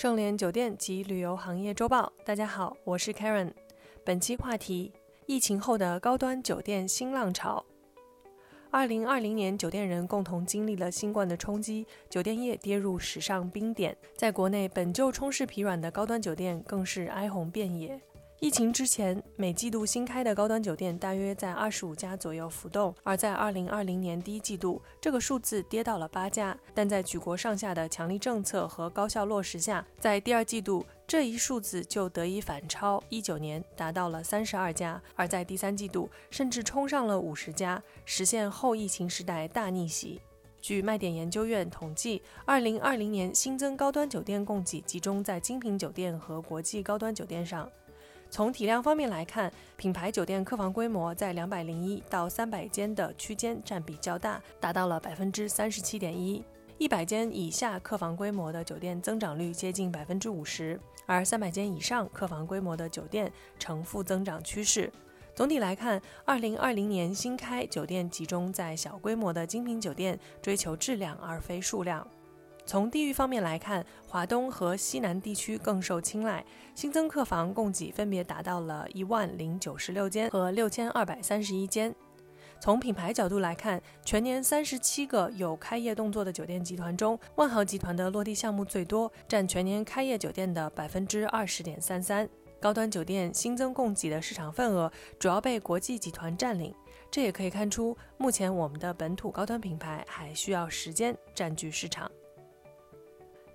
盛联酒店及旅游行业周报，大家好，我是 Karen。本期话题：疫情后的高端酒店新浪潮。二零二零年，酒店人共同经历了新冠的冲击，酒店业跌入史上冰点。在国内本就充斥疲软的高端酒店，更是哀鸿遍野。疫情之前，每季度新开的高端酒店大约在二十五家左右浮动，而在二零二零年第一季度，这个数字跌到了八家。但在举国上下的强力政策和高效落实下，在第二季度这一数字就得以反超一九年，达到了三十二家；而在第三季度，甚至冲上了五十家，实现后疫情时代大逆袭。据卖点研究院统计，二零二零年新增高端酒店供给集中在精品酒店和国际高端酒店上。从体量方面来看，品牌酒店客房规模在两百零一到三百间的区间占比较大，达到了百分之三十七点一。一百间以下客房规模的酒店增长率接近百分之五十，而三百间以上客房规模的酒店呈负增长趋势。总体来看，二零二零年新开酒店集中在小规模的精品酒店，追求质量而非数量。从地域方面来看，华东和西南地区更受青睐，新增客房供给分别达到了一万零九十六间和六千二百三十一间。从品牌角度来看，全年三十七个有开业动作的酒店集团中，万豪集团的落地项目最多，占全年开业酒店的百分之二十点三三。高端酒店新增供给的市场份额主要被国际集团占领，这也可以看出，目前我们的本土高端品牌还需要时间占据市场。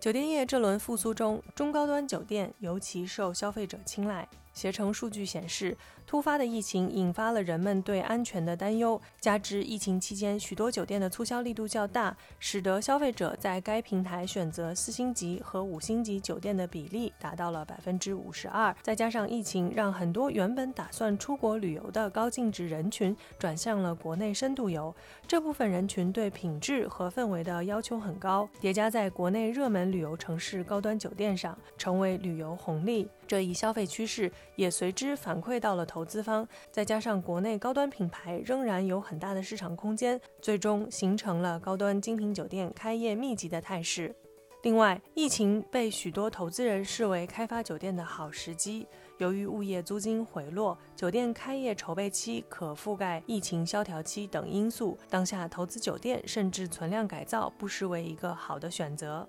酒店业这轮复苏中，中高端酒店尤其受消费者青睐。携程数据显示，突发的疫情引发了人们对安全的担忧，加之疫情期间许多酒店的促销力度较大，使得消费者在该平台选择四星级和五星级酒店的比例达到了百分之五十二。再加上疫情让很多原本打算出国旅游的高净值人群转向了国内深度游，这部分人群对品质和氛围的要求很高，叠加在国内热门旅游城市高端酒店上，成为旅游红利。这一消费趋势也随之反馈到了投资方，再加上国内高端品牌仍然有很大的市场空间，最终形成了高端精品酒店开业密集的态势。另外，疫情被许多投资人视为开发酒店的好时机。由于物业租金回落、酒店开业筹备期可覆盖疫情萧条期等因素，当下投资酒店甚至存量改造不失为一个好的选择。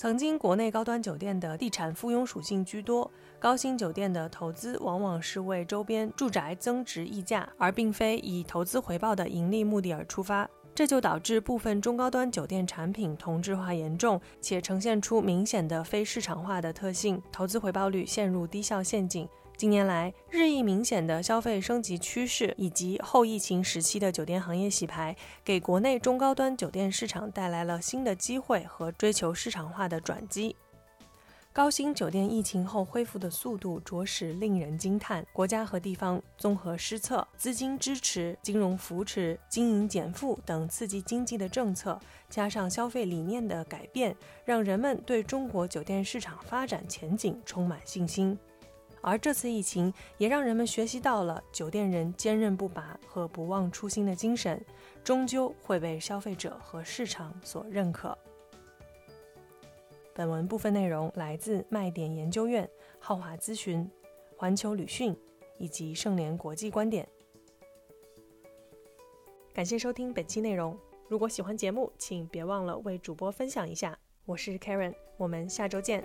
曾经，国内高端酒店的地产附庸属性居多，高新酒店的投资往往是为周边住宅增值溢价，而并非以投资回报的盈利目的而出发。这就导致部分中高端酒店产品同质化严重，且呈现出明显的非市场化的特性，投资回报率陷入低效陷阱。近年来，日益明显的消费升级趋势以及后疫情时期的酒店行业洗牌，给国内中高端酒店市场带来了新的机会和追求市场化的转机。高新酒店疫情后恢复的速度着实令人惊叹。国家和地方综合施策、资金支持、金融扶持、经营减负等刺激经济的政策，加上消费理念的改变，让人们对中国酒店市场发展前景充满信心。而这次疫情也让人们学习到了酒店人坚韧不拔和不忘初心的精神，终究会被消费者和市场所认可。本文部分内容来自麦点研究院、浩华咨询、环球旅讯以及盛联国际观点。感谢收听本期内容。如果喜欢节目，请别忘了为主播分享一下。我是 Karen，我们下周见。